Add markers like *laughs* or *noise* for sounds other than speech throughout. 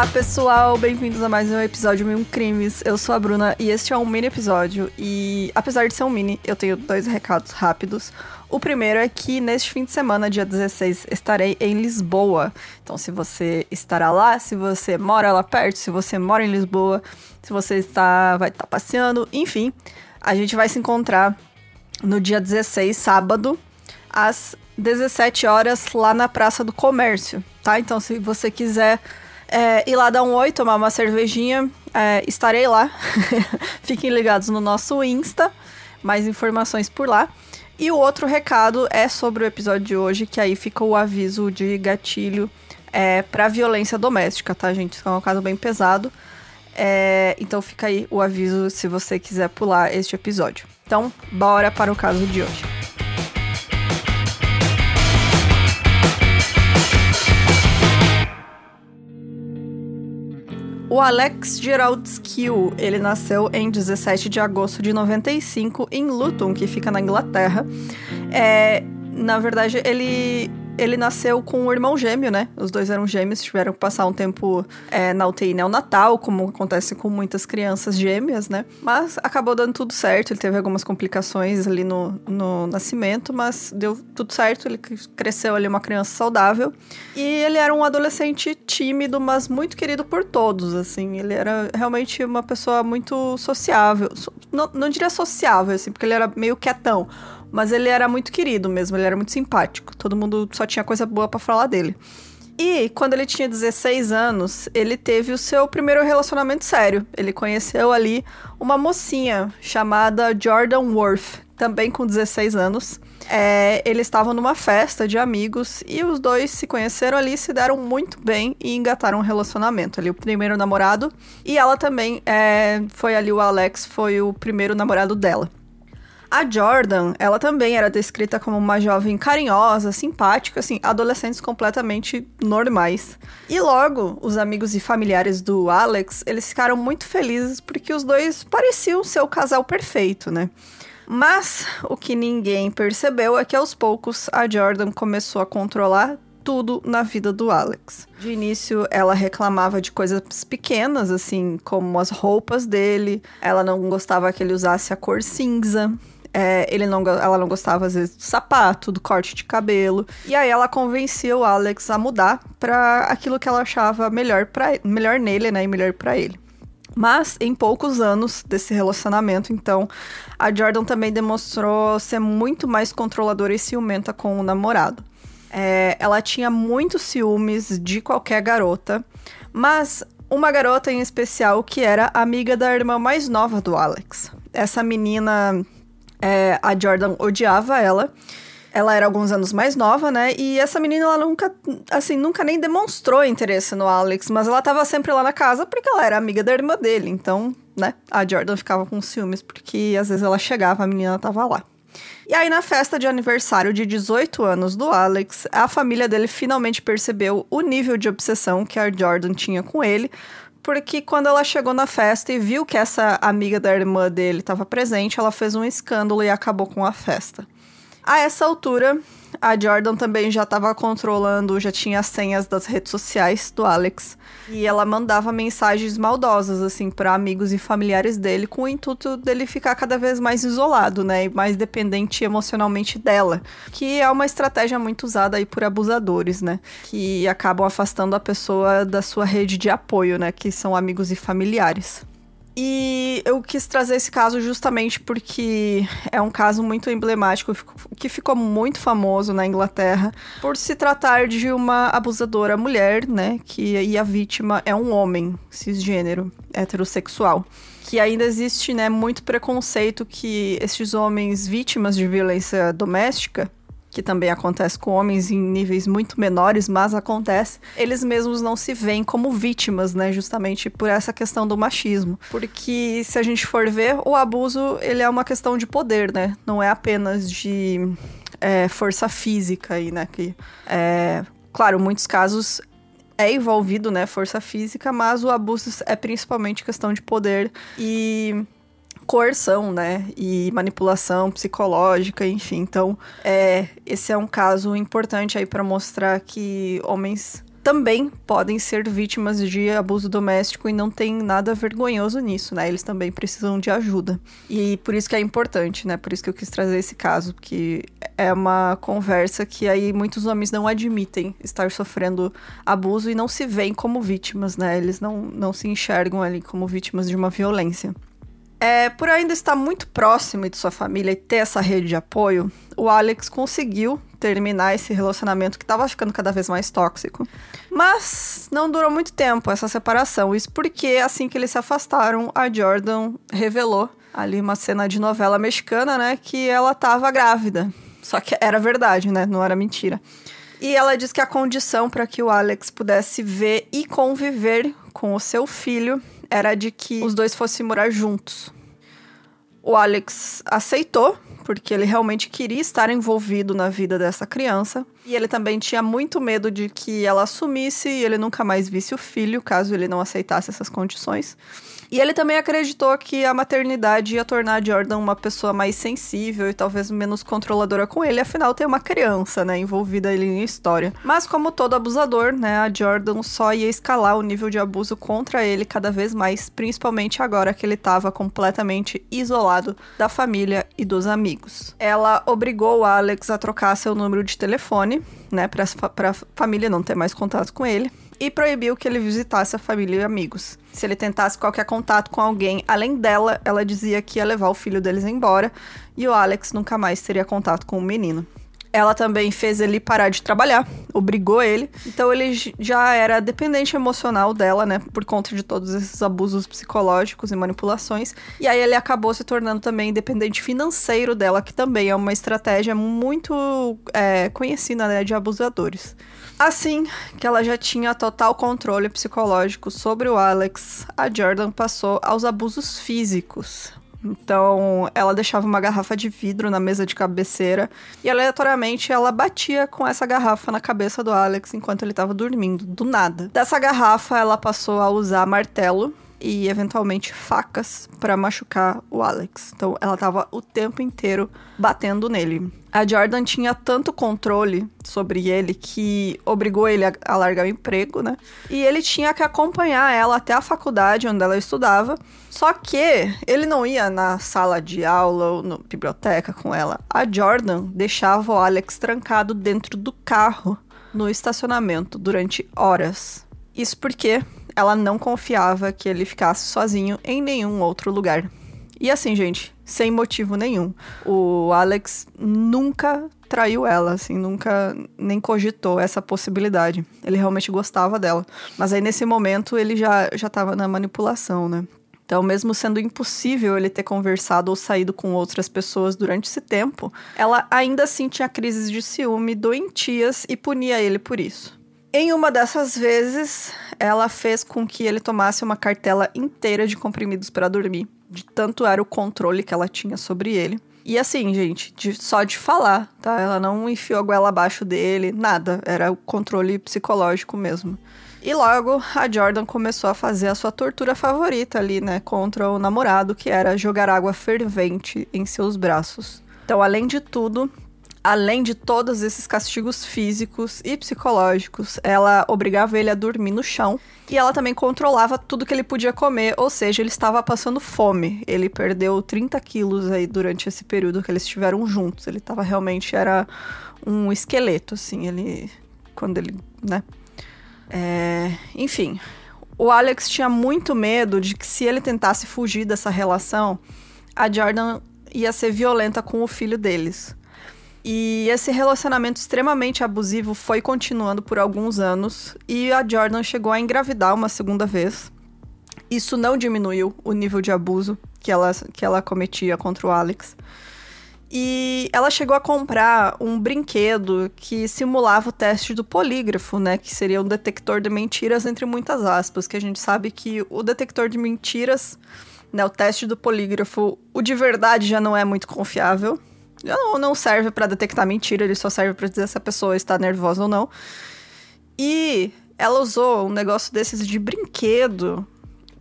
Olá, pessoal, bem-vindos a mais um episódio Mil Crimes. Eu sou a Bruna e este é um mini episódio. E apesar de ser um mini, eu tenho dois recados rápidos. O primeiro é que neste fim de semana, dia 16, estarei em Lisboa. Então, se você estará lá, se você mora lá perto, se você mora em Lisboa, se você está vai estar tá passeando, enfim, a gente vai se encontrar no dia 16, sábado, às 17 horas, lá na Praça do Comércio, tá? Então, se você quiser é, ir lá dar um oi, tomar uma cervejinha, é, estarei lá. *laughs* Fiquem ligados no nosso Insta, mais informações por lá. E o outro recado é sobre o episódio de hoje, que aí fica o aviso de gatilho é, para violência doméstica, tá, gente? Isso é um caso bem pesado. É, então fica aí o aviso se você quiser pular este episódio. Então, bora para o caso de hoje. O Alex Gerald Skill, ele nasceu em 17 de agosto de 95 em Luton, que fica na Inglaterra. É, na verdade, ele ele nasceu com um irmão gêmeo, né? Os dois eram gêmeos, tiveram que passar um tempo é, na UTI neonatal, como acontece com muitas crianças gêmeas, né? Mas acabou dando tudo certo, ele teve algumas complicações ali no, no nascimento, mas deu tudo certo, ele cresceu ali uma criança saudável. E ele era um adolescente tímido, mas muito querido por todos, assim. Ele era realmente uma pessoa muito sociável. Não, não diria sociável, assim, porque ele era meio quietão mas ele era muito querido mesmo, ele era muito simpático. Todo mundo só tinha coisa boa para falar dele. E quando ele tinha 16 anos, ele teve o seu primeiro relacionamento sério. Ele conheceu ali uma mocinha chamada Jordan Worth, também com 16 anos. É, eles estavam numa festa de amigos e os dois se conheceram ali, se deram muito bem e engataram um relacionamento. Ali, o primeiro namorado. E ela também é, foi ali, o Alex foi o primeiro namorado dela. A Jordan, ela também era descrita como uma jovem carinhosa, simpática, assim, adolescentes completamente normais. E logo, os amigos e familiares do Alex, eles ficaram muito felizes porque os dois pareciam ser o casal perfeito, né? Mas o que ninguém percebeu é que aos poucos a Jordan começou a controlar tudo na vida do Alex. De início, ela reclamava de coisas pequenas, assim, como as roupas dele. Ela não gostava que ele usasse a cor cinza. É, ele não, ela não gostava, às vezes, do sapato, do corte de cabelo. E aí ela convencia o Alex a mudar para aquilo que ela achava melhor, pra, melhor nele, né? E melhor para ele. Mas em poucos anos desse relacionamento, então, a Jordan também demonstrou ser muito mais controladora e ciumenta com o namorado. É, ela tinha muitos ciúmes de qualquer garota, mas uma garota em especial que era amiga da irmã mais nova do Alex. Essa menina é, a Jordan odiava ela. Ela era alguns anos mais nova, né? E essa menina, ela nunca, assim, nunca nem demonstrou interesse no Alex, mas ela tava sempre lá na casa porque ela era amiga da irmã dele. Então, né? A Jordan ficava com ciúmes porque às vezes ela chegava, a menina tava lá. E aí, na festa de aniversário de 18 anos do Alex, a família dele finalmente percebeu o nível de obsessão que a Jordan tinha com ele, porque quando ela chegou na festa e viu que essa amiga da irmã dele estava presente, ela fez um escândalo e acabou com a festa. A essa altura, a Jordan também já estava controlando, já tinha as senhas das redes sociais do Alex. E ela mandava mensagens maldosas, assim, para amigos e familiares dele, com o intuito dele ficar cada vez mais isolado, né? E mais dependente emocionalmente dela. Que é uma estratégia muito usada aí por abusadores, né? Que acabam afastando a pessoa da sua rede de apoio, né? Que são amigos e familiares. E eu quis trazer esse caso justamente porque é um caso muito emblemático que ficou muito famoso na Inglaterra por se tratar de uma abusadora mulher, né? Que e a vítima é um homem cisgênero, heterossexual. Que ainda existe, né, muito preconceito que esses homens vítimas de violência doméstica que também acontece com homens em níveis muito menores, mas acontece, eles mesmos não se veem como vítimas, né? Justamente por essa questão do machismo. Porque se a gente for ver, o abuso, ele é uma questão de poder, né? Não é apenas de é, força física aí, né? Que, é, claro, muitos casos é envolvido, né, força física, mas o abuso é principalmente questão de poder e coerção, né? E manipulação psicológica, enfim. Então, é, esse é um caso importante aí para mostrar que homens também podem ser vítimas de abuso doméstico e não tem nada vergonhoso nisso, né? Eles também precisam de ajuda. E por isso que é importante, né? Por isso que eu quis trazer esse caso, que é uma conversa que aí muitos homens não admitem estar sofrendo abuso e não se veem como vítimas, né? Eles não, não se enxergam ali como vítimas de uma violência. É, por ainda estar muito próximo de sua família e ter essa rede de apoio, o Alex conseguiu terminar esse relacionamento que estava ficando cada vez mais tóxico. Mas não durou muito tempo essa separação. Isso porque assim que eles se afastaram, a Jordan revelou ali uma cena de novela mexicana, né, que ela estava grávida. Só que era verdade, né? Não era mentira. E ela diz que a condição para que o Alex pudesse ver e conviver com o seu filho era de que os dois fossem morar juntos. O Alex aceitou, porque ele realmente queria estar envolvido na vida dessa criança. E ele também tinha muito medo de que ela assumisse e ele nunca mais visse o filho, caso ele não aceitasse essas condições. E ele também acreditou que a maternidade ia tornar Jordan uma pessoa mais sensível e talvez menos controladora com ele, afinal tem uma criança, né, envolvida ali em história. Mas como todo abusador, né, a Jordan só ia escalar o nível de abuso contra ele cada vez mais, principalmente agora que ele estava completamente isolado da família e dos amigos. Ela obrigou Alex a trocar seu número de telefone, né, para a família não ter mais contato com ele e proibiu que ele visitasse a família e amigos. Se ele tentasse qualquer contato com alguém além dela, ela dizia que ia levar o filho deles embora e o Alex nunca mais teria contato com o menino. Ela também fez ele parar de trabalhar, obrigou ele. Então ele já era dependente emocional dela, né? Por conta de todos esses abusos psicológicos e manipulações. E aí ele acabou se tornando também dependente financeiro dela, que também é uma estratégia muito é, conhecida né, de abusadores. Assim que ela já tinha total controle psicológico sobre o Alex, a Jordan passou aos abusos físicos. Então, ela deixava uma garrafa de vidro na mesa de cabeceira e aleatoriamente ela batia com essa garrafa na cabeça do Alex enquanto ele estava dormindo, do nada. Dessa garrafa, ela passou a usar martelo e eventualmente facas para machucar o Alex. Então ela tava o tempo inteiro batendo nele. A Jordan tinha tanto controle sobre ele que obrigou ele a, a largar o emprego, né? E ele tinha que acompanhar ela até a faculdade onde ela estudava. Só que ele não ia na sala de aula ou na biblioteca com ela. A Jordan deixava o Alex trancado dentro do carro no estacionamento durante horas. Isso porque ela não confiava que ele ficasse sozinho em nenhum outro lugar. E assim, gente, sem motivo nenhum. O Alex nunca traiu ela, assim, nunca nem cogitou essa possibilidade. Ele realmente gostava dela. Mas aí nesse momento ele já já tava na manipulação, né? Então, mesmo sendo impossível ele ter conversado ou saído com outras pessoas durante esse tempo, ela ainda assim tinha crises de ciúme doentias e punia ele por isso. Em uma dessas vezes, ela fez com que ele tomasse uma cartela inteira de comprimidos para dormir, de tanto era o controle que ela tinha sobre ele. E assim, gente, de, só de falar, tá? Ela não enfiou a goela abaixo dele, nada. Era o controle psicológico mesmo. E logo a Jordan começou a fazer a sua tortura favorita ali, né? Contra o namorado, que era jogar água fervente em seus braços. Então, além de tudo, Além de todos esses castigos físicos e psicológicos, ela obrigava ele a dormir no chão e ela também controlava tudo que ele podia comer, ou seja, ele estava passando fome. Ele perdeu 30 quilos aí durante esse período que eles estiveram juntos. Ele estava realmente era um esqueleto, assim, ele quando ele, né? É, enfim, o Alex tinha muito medo de que se ele tentasse fugir dessa relação, a Jordan ia ser violenta com o filho deles. E esse relacionamento extremamente abusivo foi continuando por alguns anos e a Jordan chegou a engravidar uma segunda vez. Isso não diminuiu o nível de abuso que ela, que ela cometia contra o Alex. E ela chegou a comprar um brinquedo que simulava o teste do polígrafo, né? Que seria um detector de mentiras, entre muitas aspas. Que a gente sabe que o detector de mentiras, né? O teste do polígrafo, o de verdade já não é muito confiável não, não serve para detectar mentira, ele só serve para dizer se a pessoa está nervosa ou não. E ela usou um negócio desses de brinquedo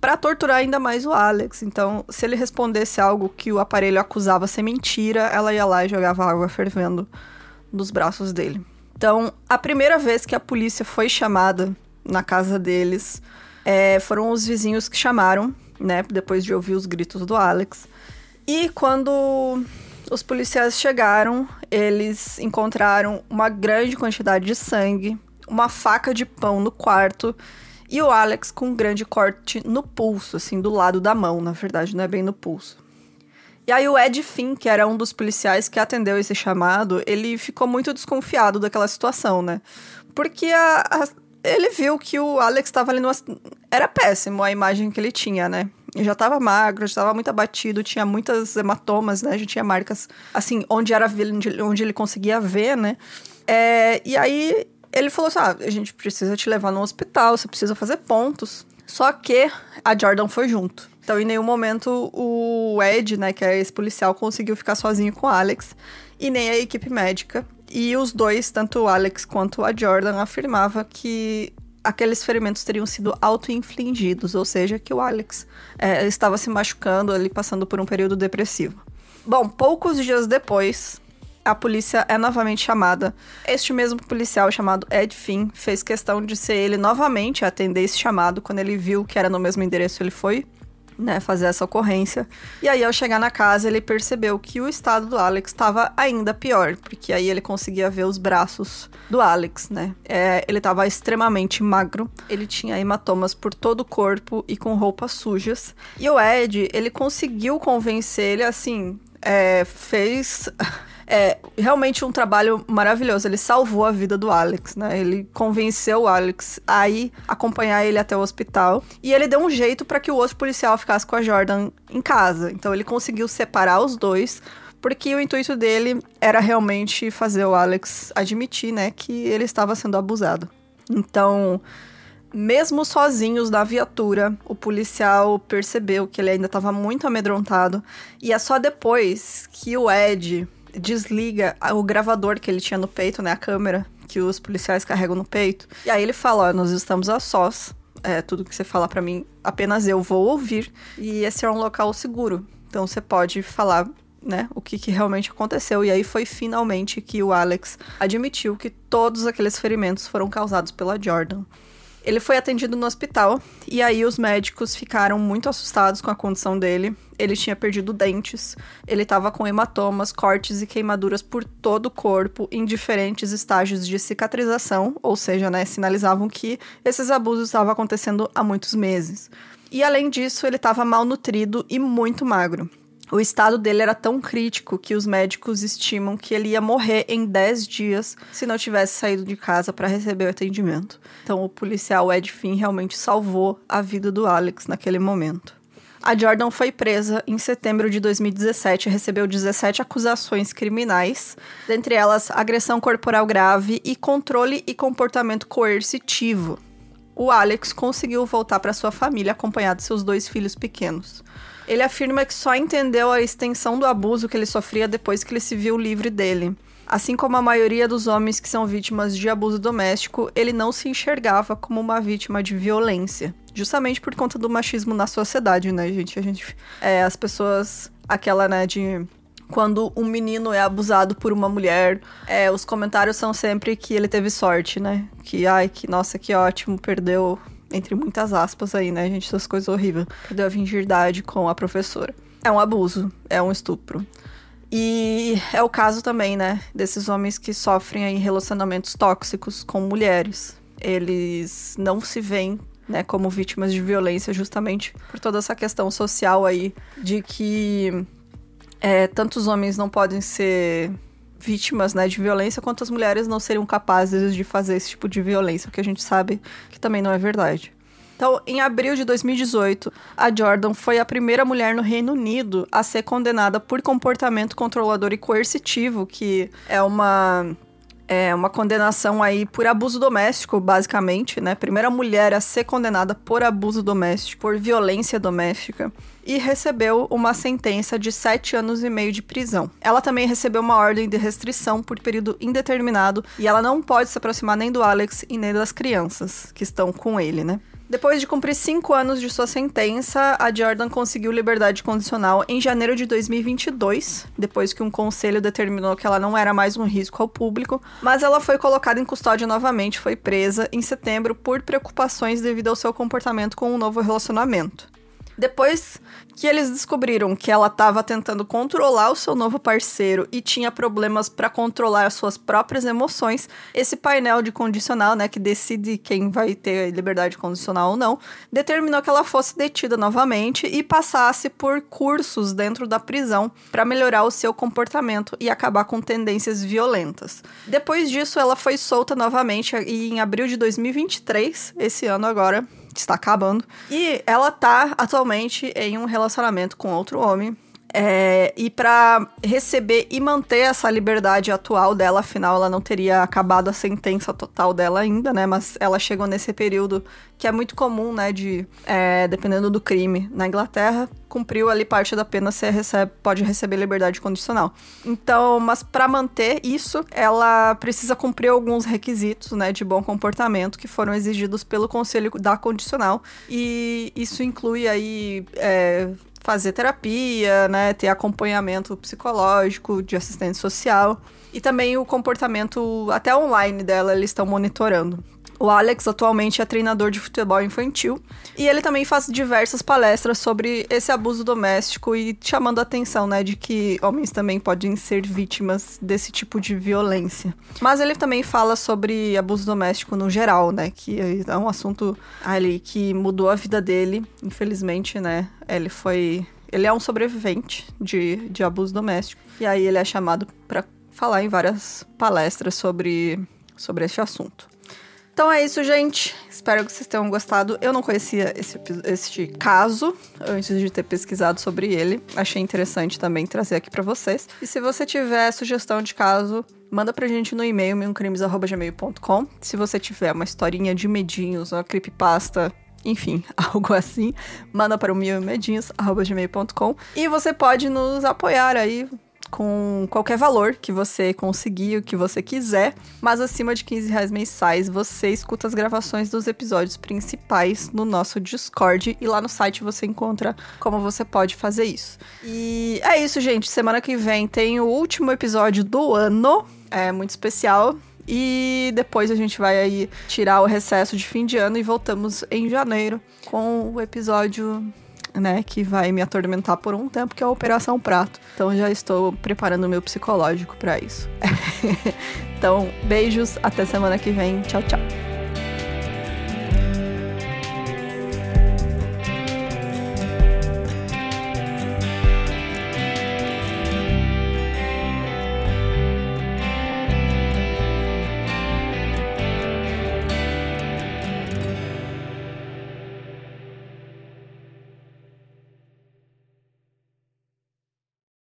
para torturar ainda mais o Alex. Então, se ele respondesse algo que o aparelho acusava ser mentira, ela ia lá e jogava água fervendo nos braços dele. Então, a primeira vez que a polícia foi chamada na casa deles, é, foram os vizinhos que chamaram, né? Depois de ouvir os gritos do Alex. E quando os policiais chegaram, eles encontraram uma grande quantidade de sangue, uma faca de pão no quarto e o Alex com um grande corte no pulso, assim, do lado da mão, na verdade, não é bem no pulso. E aí o Ed Finn, que era um dos policiais que atendeu esse chamado, ele ficou muito desconfiado daquela situação, né? Porque a, a, ele viu que o Alex estava ali no Era péssimo a imagem que ele tinha, né? Já tava magro, já tava muito abatido, tinha muitas hematomas, né? Já tinha marcas, assim, onde era onde ele conseguia ver, né? É, e aí ele falou assim: ah, a gente precisa te levar no hospital, você precisa fazer pontos. Só que a Jordan foi junto. Então, em nenhum momento, o Ed, né, que é esse policial, conseguiu ficar sozinho com o Alex. E nem a equipe médica. E os dois, tanto o Alex quanto a Jordan, afirmava que aqueles ferimentos teriam sido auto-infligidos, ou seja, que o Alex é, estava se machucando ali, passando por um período depressivo. Bom, poucos dias depois, a polícia é novamente chamada. Este mesmo policial chamado Ed Finn fez questão de ser ele novamente a atender esse chamado. Quando ele viu que era no mesmo endereço, ele foi né, fazer essa ocorrência. E aí, ao chegar na casa, ele percebeu que o estado do Alex estava ainda pior, porque aí ele conseguia ver os braços do Alex, né? É, ele estava extremamente magro, ele tinha hematomas por todo o corpo e com roupas sujas. E o Ed, ele conseguiu convencer ele, assim, é, fez *laughs* é realmente um trabalho maravilhoso. Ele salvou a vida do Alex, né? Ele convenceu o Alex a ir acompanhar ele até o hospital. E ele deu um jeito para que o outro policial ficasse com a Jordan em casa. Então ele conseguiu separar os dois. Porque o intuito dele era realmente fazer o Alex admitir, né, que ele estava sendo abusado. Então, mesmo sozinhos na viatura, o policial percebeu que ele ainda estava muito amedrontado. E é só depois que o Ed desliga o gravador que ele tinha no peito, né? A câmera que os policiais carregam no peito. E aí ele fala: nós estamos a sós. É, tudo que você falar para mim, apenas eu vou ouvir. E esse é um local seguro. Então você pode falar né, o que, que, realmente aconteceu. E aí foi finalmente que o Alex admitiu que todos aqueles ferimentos foram causados pela Jordan. Ele foi atendido no hospital e aí os médicos ficaram muito assustados com a condição dele. Ele tinha perdido dentes, ele estava com hematomas, cortes e queimaduras por todo o corpo em diferentes estágios de cicatrização, ou seja, né, sinalizavam que esses abusos estavam acontecendo há muitos meses. E além disso, ele estava malnutrido e muito magro. O estado dele era tão crítico que os médicos estimam que ele ia morrer em 10 dias se não tivesse saído de casa para receber o atendimento. Então, o policial Ed Finn realmente salvou a vida do Alex naquele momento. A Jordan foi presa em setembro de 2017 e recebeu 17 acusações criminais, dentre elas agressão corporal grave e controle e comportamento coercitivo. O Alex conseguiu voltar para sua família acompanhado de seus dois filhos pequenos. Ele afirma que só entendeu a extensão do abuso que ele sofria depois que ele se viu livre dele. Assim como a maioria dos homens que são vítimas de abuso doméstico, ele não se enxergava como uma vítima de violência. Justamente por conta do machismo na sociedade, né, gente? A gente. É, as pessoas. Aquela, né, de. Quando um menino é abusado por uma mulher, é, os comentários são sempre que ele teve sorte, né? Que, ai, que nossa, que ótimo, perdeu entre muitas aspas aí, né, gente, essas coisas horríveis. Perdeu a virgindade com a professora. É um abuso, é um estupro. E é o caso também, né, desses homens que sofrem aí relacionamentos tóxicos com mulheres. Eles não se veem, né, como vítimas de violência justamente por toda essa questão social aí de que é, tantos homens não podem ser vítimas né, de violência, quanto as mulheres não seriam capazes de fazer esse tipo de violência, que a gente sabe que também não é verdade. Então, em abril de 2018, a Jordan foi a primeira mulher no Reino Unido a ser condenada por comportamento controlador e coercitivo, que é uma é uma condenação aí por abuso doméstico, basicamente, né? Primeira mulher a ser condenada por abuso doméstico, por violência doméstica, e recebeu uma sentença de sete anos e meio de prisão. Ela também recebeu uma ordem de restrição por período indeterminado e ela não pode se aproximar nem do Alex e nem das crianças que estão com ele, né? Depois de cumprir cinco anos de sua sentença, a Jordan conseguiu liberdade condicional em janeiro de 2022, depois que um conselho determinou que ela não era mais um risco ao público, mas ela foi colocada em custódia novamente, foi presa em setembro por preocupações devido ao seu comportamento com um novo relacionamento. Depois que eles descobriram que ela estava tentando controlar o seu novo parceiro e tinha problemas para controlar as suas próprias emoções, esse painel de condicional, né, que decide quem vai ter liberdade condicional ou não, determinou que ela fosse detida novamente e passasse por cursos dentro da prisão para melhorar o seu comportamento e acabar com tendências violentas. Depois disso, ela foi solta novamente e em abril de 2023, esse ano agora, está acabando. E ela tá atualmente em um relacionamento com outro homem. É, e para receber e manter essa liberdade atual dela, afinal ela não teria acabado a sentença total dela ainda, né? Mas ela chegou nesse período que é muito comum, né? De é, dependendo do crime na Inglaterra, cumpriu ali parte da pena, você recebe, pode receber liberdade condicional. Então, mas para manter isso, ela precisa cumprir alguns requisitos, né? De bom comportamento que foram exigidos pelo Conselho da Condicional e isso inclui aí é, fazer terapia, né, ter acompanhamento psicológico, de assistente social e também o comportamento até online dela eles estão monitorando. O Alex atualmente é treinador de futebol infantil e ele também faz diversas palestras sobre esse abuso doméstico e chamando a atenção, né, de que homens também podem ser vítimas desse tipo de violência. Mas ele também fala sobre abuso doméstico no geral, né, que é um assunto ali que mudou a vida dele, infelizmente, né? Ele foi ele é um sobrevivente de, de abuso doméstico e aí ele é chamado para falar em várias palestras sobre sobre esse assunto. Então é isso, gente. Espero que vocês tenham gostado. Eu não conhecia esse, este caso antes de ter pesquisado sobre ele. Achei interessante também trazer aqui para vocês. E se você tiver sugestão de caso, manda pra gente no e-mail meumcrimes.gmail.com. Se você tiver uma historinha de medinhos, uma creepypasta enfim, *laughs* algo assim, manda para o milmedinhos.gmail.com e você pode nos apoiar aí com qualquer valor que você conseguir, o que você quiser, mas acima de 15 reais mensais você escuta as gravações dos episódios principais no nosso Discord e lá no site você encontra como você pode fazer isso. E é isso, gente. Semana que vem tem o último episódio do ano, é muito especial. E depois a gente vai aí tirar o recesso de fim de ano e voltamos em janeiro com o episódio né, que vai me atormentar por um tempo, que é a Operação Prato. Então já estou preparando o meu psicológico para isso. *laughs* então, beijos, até semana que vem. Tchau, tchau.